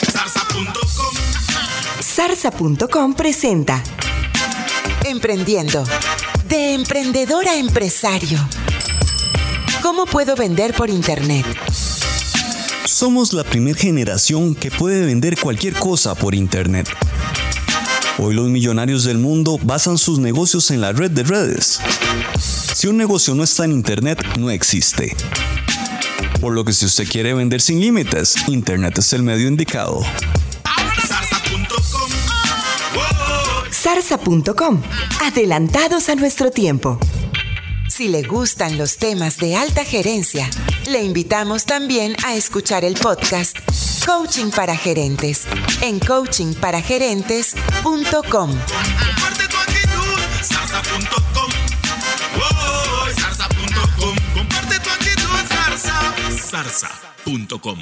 Zarza.com. Zarza.com presenta Emprendiendo. De emprendedor a empresario. ¿Cómo puedo vender por internet? Somos la primera generación que puede vender cualquier cosa por Internet. Hoy los millonarios del mundo basan sus negocios en la red de redes. Si un negocio no está en Internet, no existe. Por lo que si usted quiere vender sin límites, Internet es el medio indicado. Zarza.com. Adelantados a nuestro tiempo. Si le gustan los temas de alta gerencia, le invitamos también a escuchar el podcast Coaching para Gerentes en coachingparagerentes.com. Zarza.com.